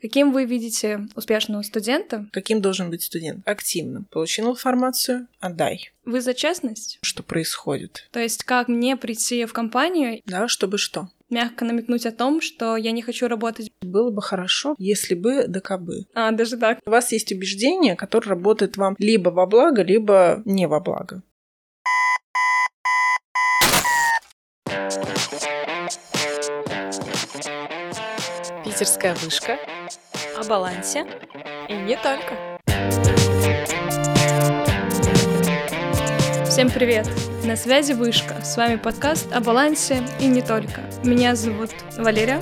Каким вы видите успешного студента? Каким должен быть студент? Активным. Получил информацию? Отдай. Вы за честность? Что происходит? То есть как мне прийти в компанию? Да, чтобы что? Мягко намекнуть о том, что я не хочу работать. Было бы хорошо, если бы да кабы. А, даже так. У вас есть убеждение, которое работает вам либо во благо, либо не во благо. Питерская вышка. О балансе. И не только. Всем привет! На связи Вышка. С вами подкаст о балансе и не только. Меня зовут Валерия.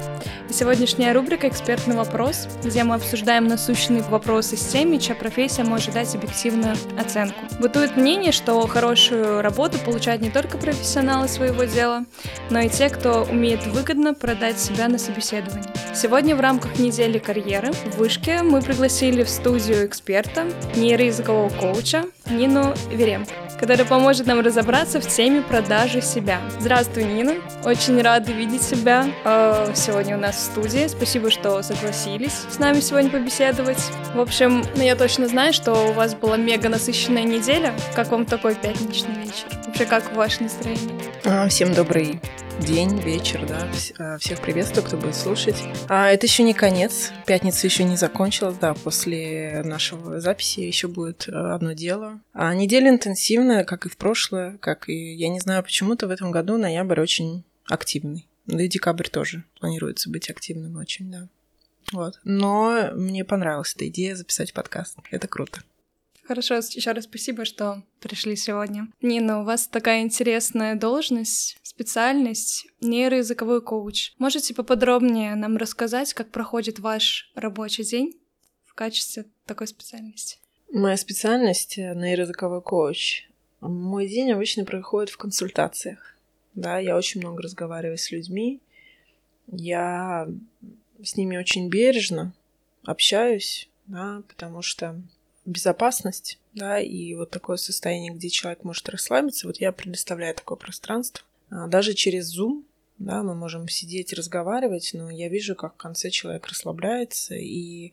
Сегодняшняя рубрика «Экспертный вопрос», где мы обсуждаем насущные вопросы с теми, чья профессия может дать объективную оценку. Бытует мнение, что хорошую работу получают не только профессионалы своего дела, но и те, кто умеет выгодно продать себя на собеседовании. Сегодня в рамках недели карьеры в Вышке мы пригласили в студию эксперта, нейроязыкового коуча Нину Веремко который поможет нам разобраться в теме продажи себя. Здравствуй, Нина. Очень рада видеть тебя э, сегодня у нас в студии. Спасибо, что согласились с нами сегодня побеседовать. В общем, ну, я точно знаю, что у вас была мега насыщенная неделя. Как вам такой пятничный вечер? Вообще, как ваше настроение? А, всем добрый день, вечер, да. А, всех приветствую, кто будет слушать. А это еще не конец. Пятница еще не закончилась, да. После нашего записи еще будет э, одно дело. А неделя интенсивная, как и в прошлое, как и, я не знаю, почему-то в этом году ноябрь очень активный. Да и декабрь тоже планируется быть активным очень, да. Вот. Но мне понравилась эта идея записать подкаст. Это круто. Хорошо, еще раз спасибо, что пришли сегодня. Нина, у вас такая интересная должность, специальность — нейроязыковой коуч. Можете поподробнее нам рассказать, как проходит ваш рабочий день в качестве такой специальности? Моя специальность — нейроязыковой коуч. Мой день обычно проходит в консультациях. Да, я очень много разговариваю с людьми. Я с ними очень бережно общаюсь, да, потому что безопасность, да, и вот такое состояние, где человек может расслабиться, вот я предоставляю такое пространство. А, даже через Zoom, да, мы можем сидеть, разговаривать, но я вижу, как в конце человек расслабляется, и,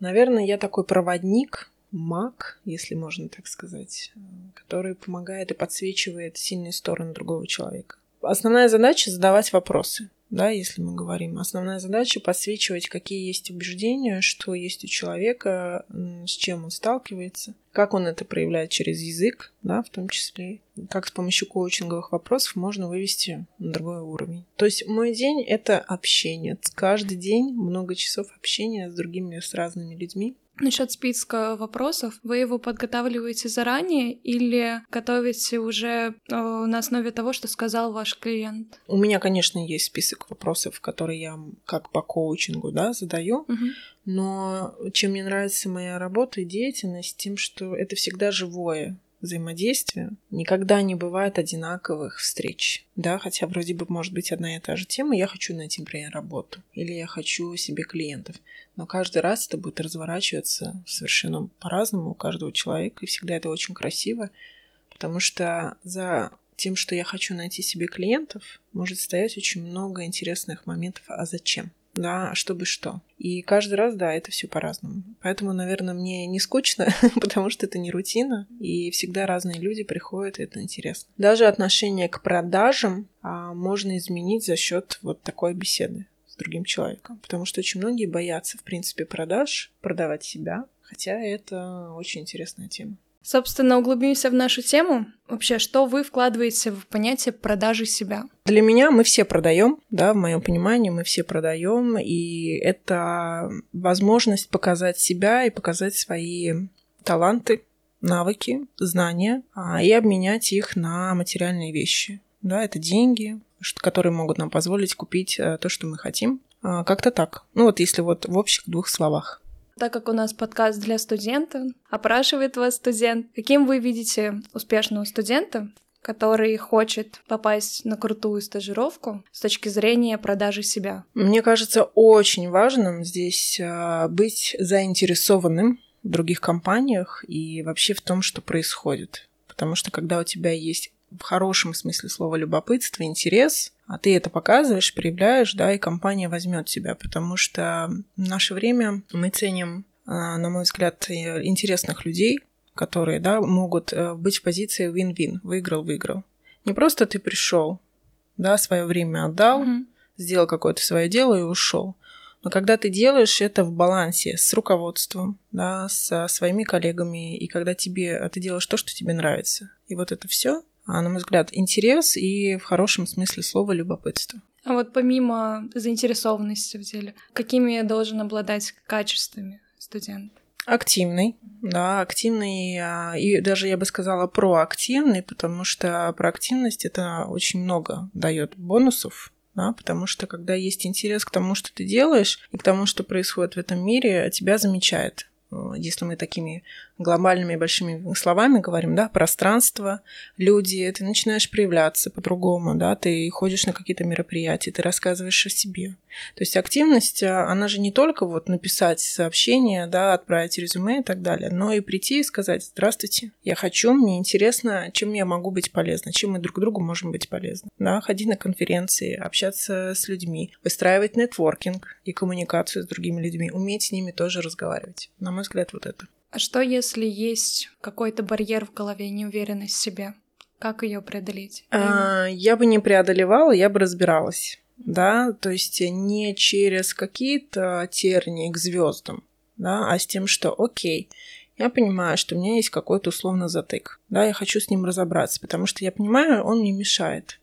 наверное, я такой проводник, маг, если можно так сказать, который помогает и подсвечивает сильные стороны другого человека. Основная задача — задавать вопросы да, если мы говорим. Основная задача подсвечивать, какие есть убеждения, что есть у человека, с чем он сталкивается, как он это проявляет через язык, да, в том числе, как с помощью коучинговых вопросов можно вывести на другой уровень. То есть мой день — это общение. Каждый день много часов общения с другими, с разными людьми. Насчет списка вопросов, вы его подготавливаете заранее или готовите уже э, на основе того, что сказал ваш клиент? У меня, конечно, есть список вопросов, которые я как по коучингу да, задаю, угу. но чем мне нравится моя работа и деятельность, тем, что это всегда живое взаимодействия никогда не бывает одинаковых встреч. Да, хотя вроде бы может быть одна и та же тема, я хочу найти, например, работу, или я хочу себе клиентов. Но каждый раз это будет разворачиваться совершенно по-разному у каждого человека, и всегда это очень красиво, потому что за тем, что я хочу найти себе клиентов, может стоять очень много интересных моментов, а зачем? Да, чтобы что. И каждый раз, да, это все по-разному. Поэтому, наверное, мне не скучно, потому что это не рутина, и всегда разные люди приходят, и это интересно. Даже отношение к продажам а, можно изменить за счет вот такой беседы с другим человеком. Потому что очень многие боятся, в принципе, продаж, продавать себя, хотя это очень интересная тема. Собственно, углубимся в нашу тему. Вообще, что вы вкладываете в понятие продажи себя? Для меня мы все продаем, да, в моем понимании мы все продаем, и это возможность показать себя и показать свои таланты, навыки, знания, а, и обменять их на материальные вещи. Да, это деньги, которые могут нам позволить купить э, то, что мы хотим. А, как-то так. Ну вот если вот в общих двух словах. Так как у нас подкаст для студента, опрашивает вас студент, каким вы видите успешного студента, который хочет попасть на крутую стажировку с точки зрения продажи себя? Мне кажется очень важным здесь а, быть заинтересованным в других компаниях и вообще в том, что происходит. Потому что когда у тебя есть в хорошем смысле слова любопытство, интерес, а ты это показываешь, проявляешь, да, и компания возьмет тебя, потому что в наше время мы ценим, а, на мой взгляд, интересных людей, которые, да, могут э, быть в позиции win-win, выиграл-выиграл. Не просто ты пришел, да, свое время отдал, mm-hmm. сделал какое-то свое дело и ушел. Но когда ты делаешь это в балансе с руководством, да, со своими коллегами, и когда тебе ты делаешь то, что тебе нравится, и вот это все, на мой взгляд, интерес и в хорошем смысле слова любопытство. А вот помимо заинтересованности в деле, какими должен обладать качествами студент? Активный, да, активный, а, и даже я бы сказала проактивный, потому что проактивность это очень много дает бонусов, да, потому что когда есть интерес к тому, что ты делаешь, и к тому, что происходит в этом мире, тебя замечает. Э, если мы такими глобальными большими словами говорим, да, пространство, люди, ты начинаешь проявляться по-другому, да, ты ходишь на какие-то мероприятия, ты рассказываешь о себе. То есть активность, а, она же не только вот написать сообщение, да, отправить резюме и так далее, но и прийти и сказать, здравствуйте, я хочу, мне интересно, чем я могу быть полезна, чем мы друг другу можем быть полезны, да, ходить на конференции, общаться с людьми, выстраивать нетворкинг и коммуникацию с другими людьми, уметь с ними тоже разговаривать. На мой взгляд, вот это. А что, если есть какой-то барьер в голове, неуверенность в себе? Как ее преодолеть? А, я бы не преодолевала, я бы разбиралась. Да, то есть не через какие-то тернии к звездам, да, а с тем, что окей, я понимаю, что у меня есть какой-то условно затык. Да, я хочу с ним разобраться, потому что я понимаю, он мне мешает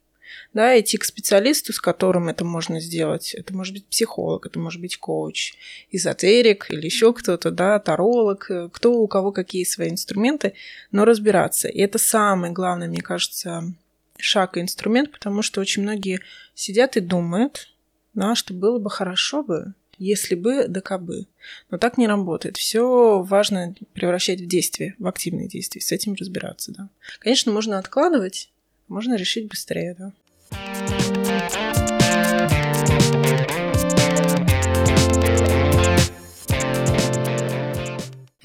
да, идти к специалисту, с которым это можно сделать. Это может быть психолог, это может быть коуч, эзотерик или еще кто-то, да, таролог, кто у кого какие свои инструменты, но разбираться. И это самый главный, мне кажется, шаг и инструмент, потому что очень многие сидят и думают, да, что было бы хорошо бы, если бы, да кабы. Но так не работает. Все важно превращать в действие, в активные действия, с этим разбираться, да. Конечно, можно откладывать, можно решить быстрее, да.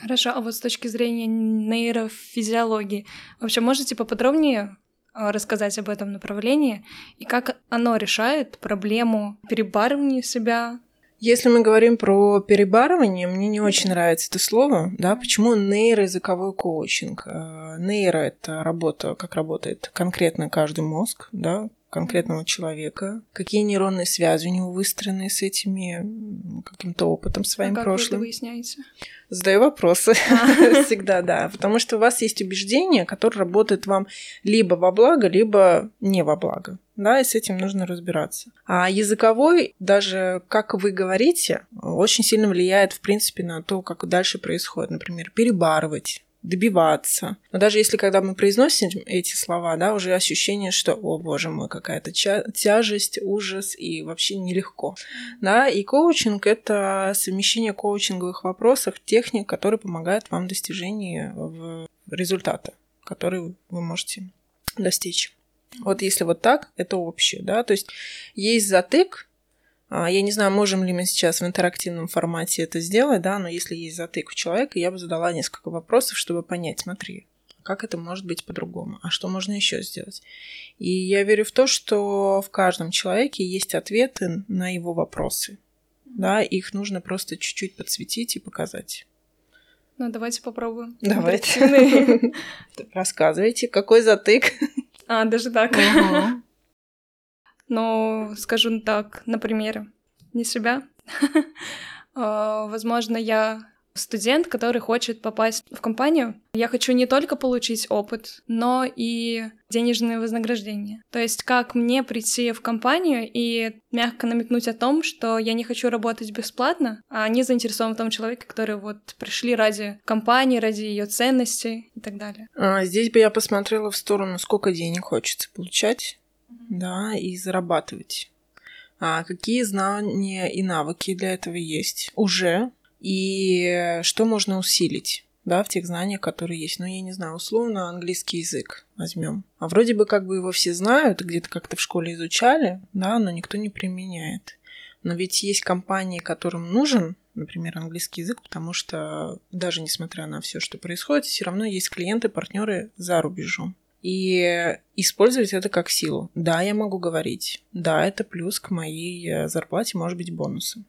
Хорошо, а вот с точки зрения нейрофизиологии, вообще можете поподробнее а, рассказать об этом направлении и как оно решает проблему перебарывания себя, если мы говорим про перебарывание, мне не очень нравится это слово, да, почему нейроязыковой коучинг? Э, нейро – это работа, как работает конкретно каждый мозг, да, конкретного человека, какие нейронные связи у него выстроены с этими каким-то опытом своим а как прошлым. Вы это выясняете? Задаю вопросы а. всегда, да, потому что у вас есть убеждение, которое работает вам либо во благо, либо не во благо. Да, и с этим нужно разбираться. А языковой, даже как вы говорите, очень сильно влияет, в принципе, на то, как дальше происходит. Например, перебарывать, добиваться. Но даже если когда мы произносим эти слова, да, уже ощущение, что, о боже мой, какая-то тяжесть, ужас и вообще нелегко. Да, и коучинг — это совмещение коучинговых вопросов, техник, которые помогают вам в результата, который вы можете достичь. Вот если вот так, это общее, да, то есть есть затык, я не знаю, можем ли мы сейчас в интерактивном формате это сделать, да, но если есть затык у человека, я бы задала несколько вопросов, чтобы понять, смотри, как это может быть по-другому, а что можно еще сделать. И я верю в то, что в каждом человеке есть ответы на его вопросы. Да, их нужно просто чуть-чуть подсветить и показать. Ну, давайте попробуем. Давайте. Рассказывайте, какой затык. А, даже так но скажу так, на примере. Не себя. А, возможно, я студент, который хочет попасть в компанию. Я хочу не только получить опыт, но и денежное вознаграждение. То есть как мне прийти в компанию и мягко намекнуть о том, что я не хочу работать бесплатно, а они заинтересованы в том человеке, который вот пришли ради компании, ради ее ценностей и так далее. А, здесь бы я посмотрела в сторону, сколько денег хочется получать да, и зарабатывать. А какие знания и навыки для этого есть уже, и что можно усилить да, в тех знаниях, которые есть. Ну, я не знаю, условно английский язык возьмем. А вроде бы как бы его все знают, где-то как-то в школе изучали, да, но никто не применяет. Но ведь есть компании, которым нужен, например, английский язык, потому что даже несмотря на все, что происходит, все равно есть клиенты, партнеры за рубежом. И использовать это как силу. Да, я могу говорить. Да, это плюс к моей э, зарплате, может быть, бонусом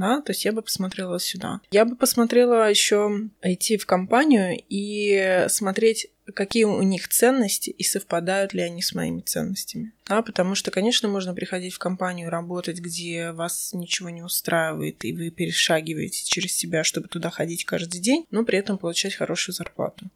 да, то есть я бы посмотрела сюда. Я бы посмотрела еще идти в компанию и смотреть, какие у них ценности и совпадают ли они с моими ценностями. Да, потому что, конечно, можно приходить в компанию работать, где вас ничего не устраивает, и вы перешагиваете через себя, чтобы туда ходить каждый день, но при этом получать хорошую зарплату.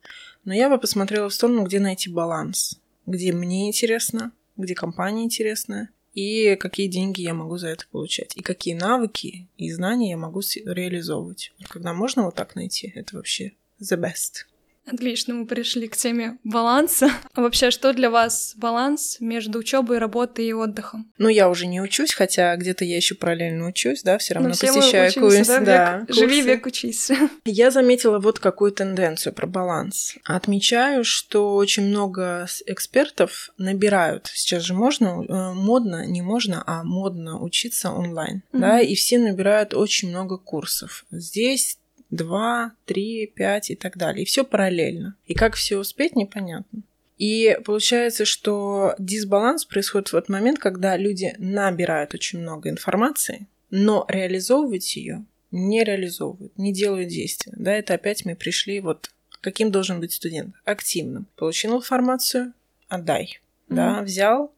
Но я бы посмотрела в сторону, где найти баланс, где мне интересно, где компания интересная, и какие деньги я могу за это получать, и какие навыки и знания я могу реализовывать. Когда можно вот так найти, это вообще the best. Отлично, мы пришли к теме баланса. А вообще, что для вас баланс между учебой, работой и отдыхом? Ну, я уже не учусь, хотя где-то я еще параллельно учусь, да, все равно все посещаю курс. Да, да, век, живи век учись. Я заметила вот какую тенденцию про баланс. Отмечаю, что очень много экспертов набирают. Сейчас же можно, э, модно, не можно, а модно учиться онлайн, mm-hmm. да, и все набирают очень много курсов. Здесь два, три, пять и так далее. И все параллельно. И как все успеть, непонятно. И получается, что дисбаланс происходит в тот момент, когда люди набирают очень много информации, но реализовывать ее не реализовывают, не делают действия. Да, это опять мы пришли вот каким должен быть студент? Активным. Получил информацию, отдай. Mm-hmm. Да, взял,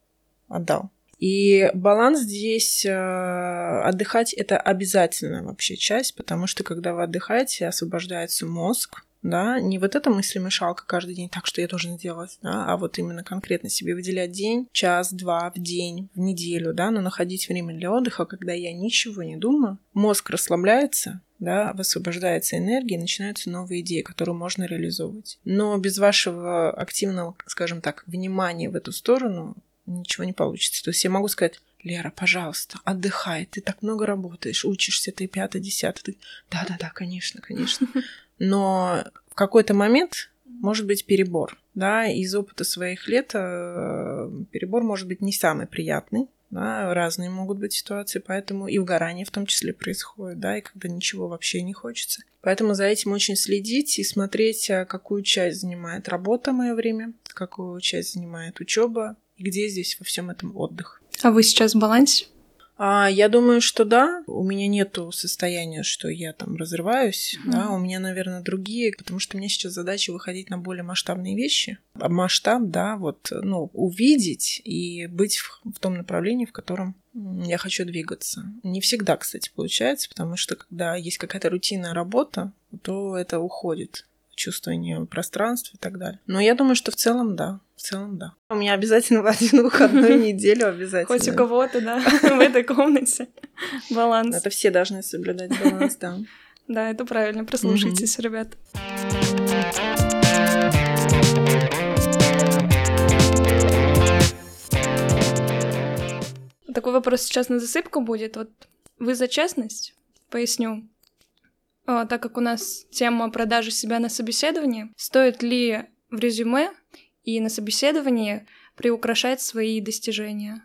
отдал. И баланс здесь э, отдыхать это обязательная вообще часть, потому что когда вы отдыхаете, освобождается мозг, да, не вот эта мыслемешалка каждый день, так что я должен делать, да, а вот именно конкретно себе выделять день, час, два в день, в неделю, да, но находить время для отдыха, когда я ничего не думаю, мозг расслабляется, да, высвобождается энергия, начинаются новые идеи, которые можно реализовывать. Но без вашего активного, скажем так, внимания в эту сторону ничего не получится. То есть я могу сказать, Лера, пожалуйста, отдыхай, ты так много работаешь, учишься, ты пятый, десятый. Да-да-да, конечно, конечно. Но в какой-то момент может быть перебор. Да, из опыта своих лет э, перебор может быть не самый приятный. Да, разные могут быть ситуации, поэтому и угорание в том числе происходит, да, и когда ничего вообще не хочется. Поэтому за этим очень следить и смотреть, а какую часть занимает работа мое время, какую часть занимает учеба, и где здесь во всем этом отдых. А вы сейчас в балансе? А, я думаю, что да. У меня нету состояния, что я там разрываюсь. Mm. Да, у меня, наверное, другие, потому что у меня сейчас задача выходить на более масштабные вещи. А масштаб, да, вот, ну, увидеть и быть в, в том направлении, в котором я хочу двигаться. Не всегда, кстати, получается, потому что когда есть какая-то рутинная работа, то это уходит чувствование пространства и так далее. Но я думаю, что в целом да. В целом, да. У меня обязательно в один выходную неделю обязательно. Хоть у кого-то, да, в этой комнате. Баланс. Это все должны соблюдать баланс, да. Да, это правильно. Прослушайтесь, ребят. Такой вопрос сейчас на засыпку будет. Вот вы за честность? Поясню. А, так как у нас тема продажи себя на собеседовании, стоит ли в резюме и на собеседовании приукрашать свои достижения?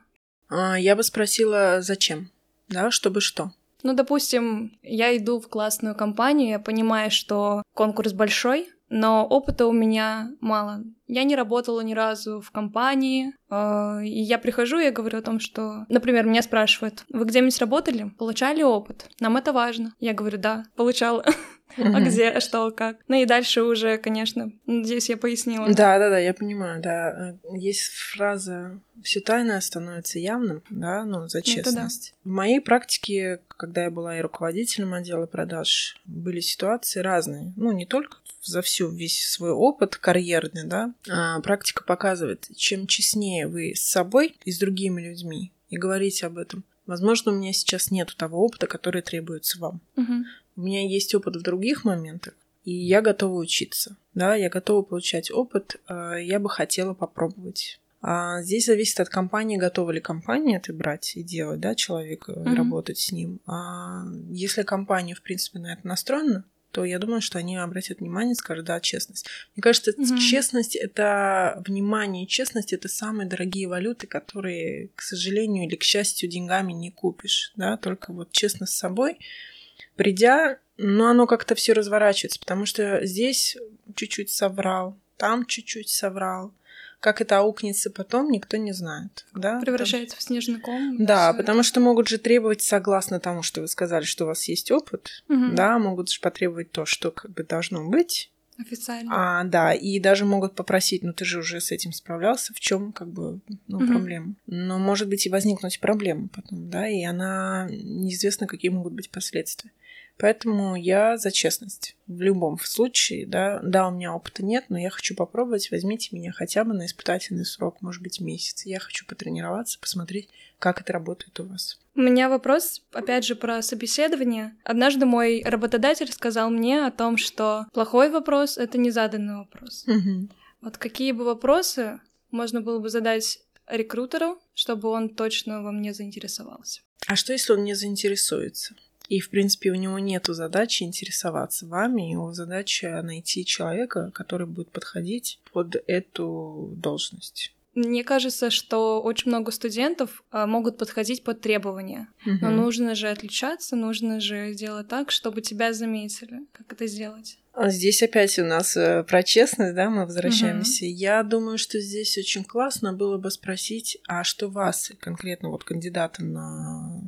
А, я бы спросила, зачем? Да, чтобы что? Ну, допустим, я иду в классную компанию, я понимаю, что конкурс большой, но опыта у меня мало. Я не работала ни разу в компании, э, и я прихожу и говорю о том, что, например, меня спрашивают, вы где-нибудь работали, получали опыт? Нам это важно. Я говорю, да, получала. А где, что, как? Ну и дальше уже, конечно, здесь я пояснила. Да, да, да, я понимаю, да. Есть фраза все тайное становится явным, да, ну, за честность. Да. В моей практике, когда я была и руководителем отдела продаж, были ситуации разные. Ну, не только за всю весь свой опыт карьерный, да, а практика показывает, чем честнее вы с собой и с другими людьми и говорите об этом, возможно, у меня сейчас нет того опыта, который требуется вам. Угу. У меня есть опыт в других моментах, и я готова учиться, да, я готова получать опыт, а, я бы хотела попробовать. А здесь зависит от компании, готова ли компания это брать и делать, да, человека, mm-hmm. работать с ним. А если компания, в принципе, на это настроена, то я думаю, что они обратят внимание и скажут, да, честность. Мне кажется, mm-hmm. честность это внимание честность это самые дорогие валюты, которые, к сожалению или к счастью, деньгами не купишь, да, только вот честно с собой. Придя, ну, оно как-то все разворачивается, потому что здесь чуть-чуть соврал, там чуть-чуть соврал, Как это аукнется потом, никто не знает. Да? Превращается потому... в снежный ком. Да, потому что могут же требовать, согласно тому, что вы сказали, что у вас есть опыт, угу. да, могут же потребовать то, что как бы должно быть. Официально. А, да, и даже могут попросить, ну ты же уже с этим справлялся, в чем как бы ну, угу. проблема. Но может быть и возникнуть проблема потом, да, и она неизвестно, какие могут быть последствия. Поэтому я за честность. В любом случае, да, да, у меня опыта нет, но я хочу попробовать, возьмите меня хотя бы на испытательный срок, может быть, месяц. Я хочу потренироваться, посмотреть, как это работает у вас. У меня вопрос, опять же, про собеседование. Однажды мой работодатель сказал мне о том, что плохой вопрос — это незаданный вопрос. Угу. Вот какие бы вопросы можно было бы задать рекрутеру, чтобы он точно во мне заинтересовался? А что, если он не заинтересуется? И, в принципе, у него нет задачи интересоваться вами, его задача найти человека, который будет подходить под эту должность. Мне кажется, что очень много студентов а, могут подходить под требования. Угу. Но нужно же отличаться, нужно же сделать так, чтобы тебя заметили. Как это сделать? А здесь опять у нас э, про честность, да, мы возвращаемся. Угу. Я думаю, что здесь очень классно было бы спросить, а что вас конкретно вот кандидата на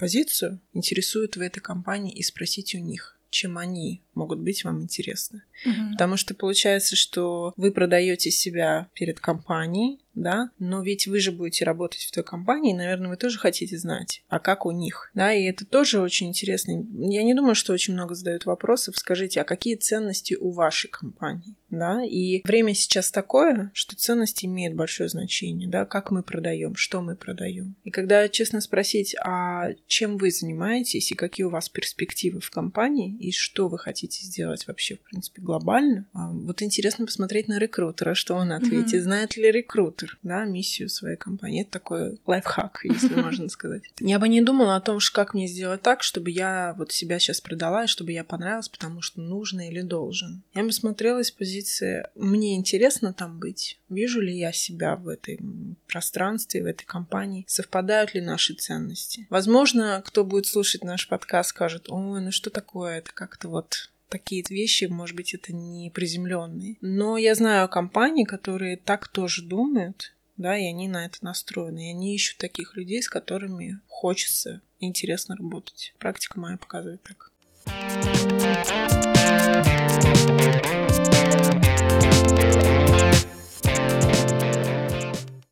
позицию интересует в этой компании и спросить у них, чем они могут быть вам интересны. Угу. Потому что получается, что вы продаете себя перед компанией, да, но ведь вы же будете работать в той компании, и, наверное, вы тоже хотите знать, а как у них, да, и это тоже очень интересно. Я не думаю, что очень много задают вопросов. Скажите, а какие ценности у вашей компании, да, и время сейчас такое, что ценности имеют большое значение, да, как мы продаем, что мы продаем. И когда честно спросить, а чем вы занимаетесь и какие у вас перспективы в компании и что вы хотите сделать вообще, в принципе, глобально, а, вот интересно посмотреть на рекрутера, что он ответит, mm-hmm. знает ли рекрутер, да, миссию своей компании. Это такой лайфхак, если можно сказать. Я бы не думала о том, как мне сделать так, чтобы я вот себя сейчас продала, и чтобы я понравилась, потому что нужно или должен. Я бы смотрела из позиции, мне интересно там быть, вижу ли я себя в этой пространстве, в этой компании, совпадают ли наши ценности. Возможно, кто будет слушать наш подкаст, скажет, ой, ну что такое, это как-то вот такие вещи, может быть, это не приземленные. Но я знаю компании, которые так тоже думают, да, и они на это настроены. И они ищут таких людей, с которыми хочется интересно работать. Практика моя показывает так.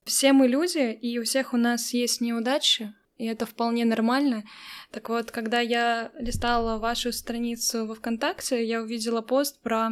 Все мы люди, и у всех у нас есть неудачи, и это вполне нормально. Так вот, когда я листала вашу страницу во ВКонтакте, я увидела пост про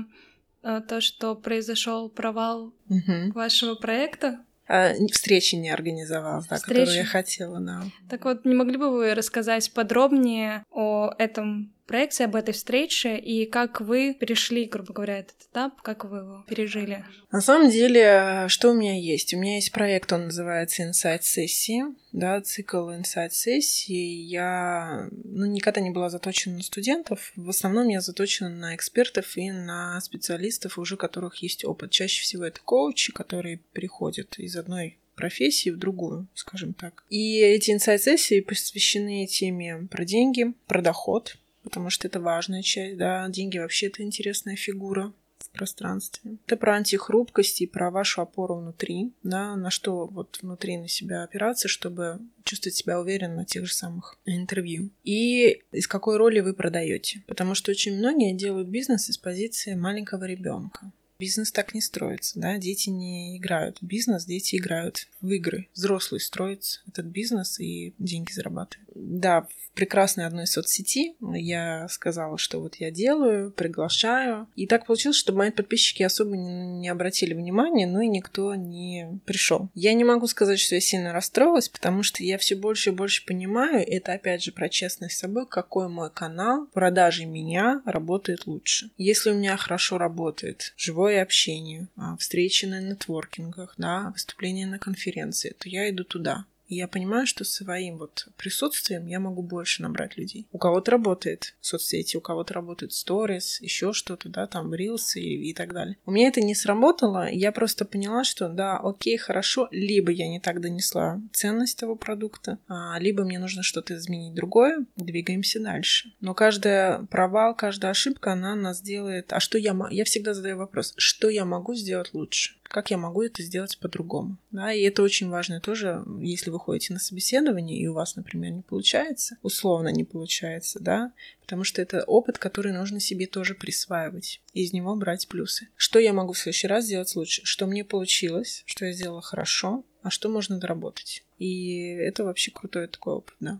э, то, что произошел провал угу. вашего проекта. А, встречи не организовала, да, Встречи. которую я хотела, да. Так вот, не могли бы вы рассказать подробнее о этом проекции, об этой встрече и как вы перешли, грубо говоря, этот этап, как вы его пережили? На самом деле, что у меня есть? У меня есть проект, он называется Insight сессии, да, цикл Insight сессии. Я ну, никогда не была заточена на студентов, в основном я заточена на экспертов и на специалистов, уже которых есть опыт. Чаще всего это коучи, которые переходят из одной профессии в другую, скажем так. И эти инсайт-сессии посвящены теме про деньги, про доход, потому что это важная часть, да, деньги вообще это интересная фигура в пространстве. Это про антихрупкость и про вашу опору внутри, да, на что вот внутри на себя опираться, чтобы чувствовать себя уверенно на тех же самых интервью. И из какой роли вы продаете. Потому что очень многие делают бизнес из позиции маленького ребенка. Бизнес так не строится, да, дети не играют в бизнес, дети играют в игры. Взрослый строит этот бизнес и деньги зарабатывает. Да, в прекрасной одной соцсети я сказала, что вот я делаю, приглашаю. И так получилось, что мои подписчики особо не, обратили внимания, но и никто не пришел. Я не могу сказать, что я сильно расстроилась, потому что я все больше и больше понимаю, это опять же про честность с собой, какой мой канал продажи меня работает лучше. Если у меня хорошо работает живой живое общение, а, встречи на нетворкингах, да, выступления на конференции, то я иду туда. И я понимаю, что своим вот присутствием я могу больше набрать людей. У кого-то работает соцсети, у кого-то работает сторис, еще что-то, да, там рилсы и, и так далее. У меня это не сработало, я просто поняла, что да, окей, хорошо, либо я не так донесла ценность того продукта, а, либо мне нужно что-то изменить другое, двигаемся дальше. Но каждая провал, каждая ошибка, она нас делает... А что я... Я всегда задаю вопрос, что я могу сделать лучше? Как я могу это сделать по-другому. Да, и это очень важно тоже, если вы ходите на собеседование, и у вас, например, не получается, условно не получается, да, потому что это опыт, который нужно себе тоже присваивать, и из него брать плюсы. Что я могу в следующий раз сделать лучше? Что мне получилось, что я сделала хорошо, а что можно доработать? И это вообще крутой такой опыт, да.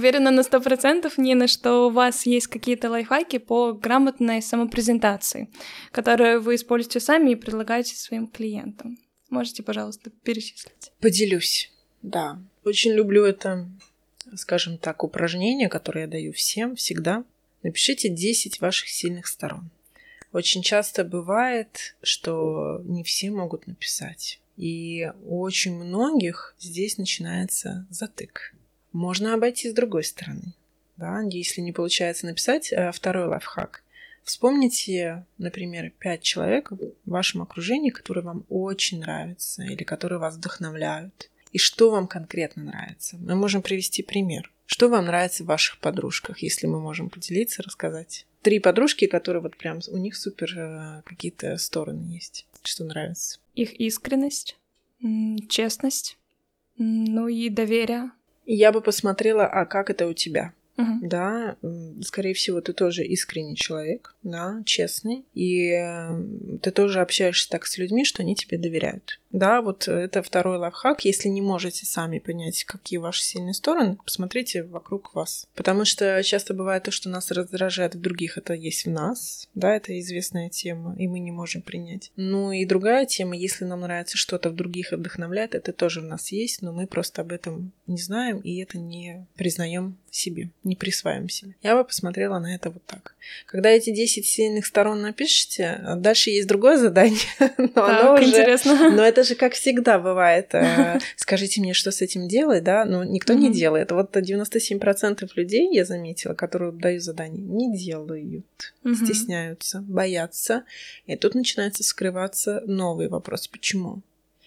Уверена на сто процентов, Нина, что у вас есть какие-то лайфхаки по грамотной самопрезентации, которые вы используете сами и предлагаете своим клиентам. Можете, пожалуйста, перечислить? Поделюсь. Да. Очень люблю это, скажем так, упражнение, которое я даю всем всегда. Напишите 10 ваших сильных сторон. Очень часто бывает, что не все могут написать. И у очень многих здесь начинается затык. Можно обойти с другой стороны. Да? Если не получается написать, э, второй лайфхак. Вспомните, например, пять человек в вашем окружении, которые вам очень нравятся или которые вас вдохновляют. И что вам конкретно нравится? Мы можем привести пример. Что вам нравится в ваших подружках, если мы можем поделиться, рассказать? Три подружки, которые вот прям у них супер э, какие-то стороны есть. Что нравится? Их искренность, честность, ну и доверие я бы посмотрела, а как это у тебя? Uh-huh. Да, скорее всего, ты тоже искренний человек, да, честный, и ты тоже общаешься так с людьми, что они тебе доверяют. Да, вот это второй лайфхак. Если не можете сами понять, какие ваши сильные стороны, посмотрите вокруг вас. Потому что часто бывает то, что нас раздражает в других, это есть в нас. Да, это известная тема, и мы не можем принять. Ну и другая тема, если нам нравится что-то в других вдохновляет, это тоже в нас есть, но мы просто об этом не знаем и это не признаем себе, не присваиваем себе. Я бы посмотрела на это вот так. Когда эти 10 сильных сторон напишите, дальше есть другое задание, но так, оно уже... интересно. Но это это же как всегда бывает. Э, скажите мне, что с этим делать, да? Но ну, никто не делает. Вот 97% людей, я заметила, которые дают задание, не делают, стесняются, боятся. И тут начинается скрываться новый вопрос. Почему?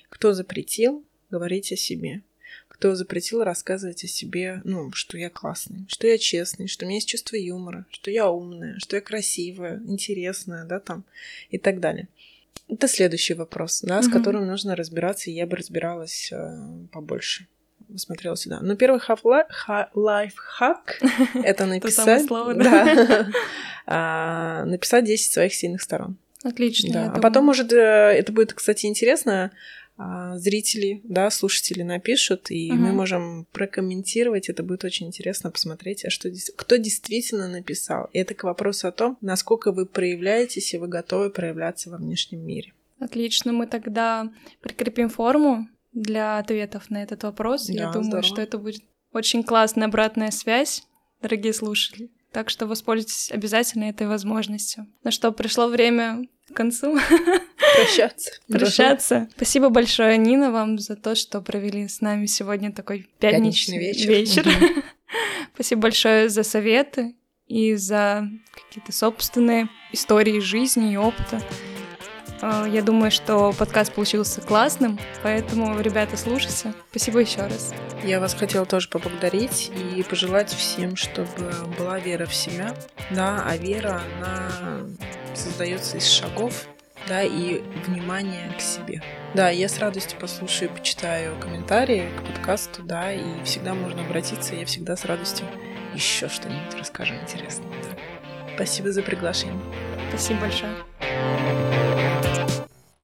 Кто запретил говорить о себе? кто запретил рассказывать о себе, ну, что я классный, что я честный, что у меня есть чувство юмора, что я умная, что я красивая, интересная, да, там, и так далее. Это следующий вопрос, да, угу. с которым нужно разбираться, и я бы разбиралась э, побольше. Смотрела сюда. Ну, первый лайфхак — это написать... да, а, написать 10 своих сильных сторон. Отлично. Да. А потом, может, э, это будет, кстати, интересно, зрители, да, слушатели напишут, и угу. мы можем прокомментировать. Это будет очень интересно посмотреть, а что кто действительно написал. И это к вопросу о том, насколько вы проявляетесь и вы готовы проявляться во внешнем мире. Отлично, мы тогда прикрепим форму для ответов на этот вопрос. Да, Я думаю, здорово. что это будет очень классная обратная связь, дорогие слушатели. Так что воспользуйтесь обязательно этой возможностью. На что пришло время к концу. Прощаться. Прощаться. Спасибо большое, Нина, вам за то, что провели с нами сегодня такой пятничный, вечер. вечер. Спасибо большое за советы и за какие-то собственные истории жизни и опыта. А, я думаю, что подкаст получился классным, поэтому, ребята, слушайте. Спасибо еще раз. Я вас хотела тоже поблагодарить и пожелать всем, чтобы была вера в себя, да, а вера, она создается из шагов, да, и внимания к себе. Да, я с радостью послушаю и почитаю комментарии к подкасту, да, и всегда можно обратиться, я всегда с радостью еще что-нибудь расскажу интересное. Да. Спасибо за приглашение. Спасибо большое.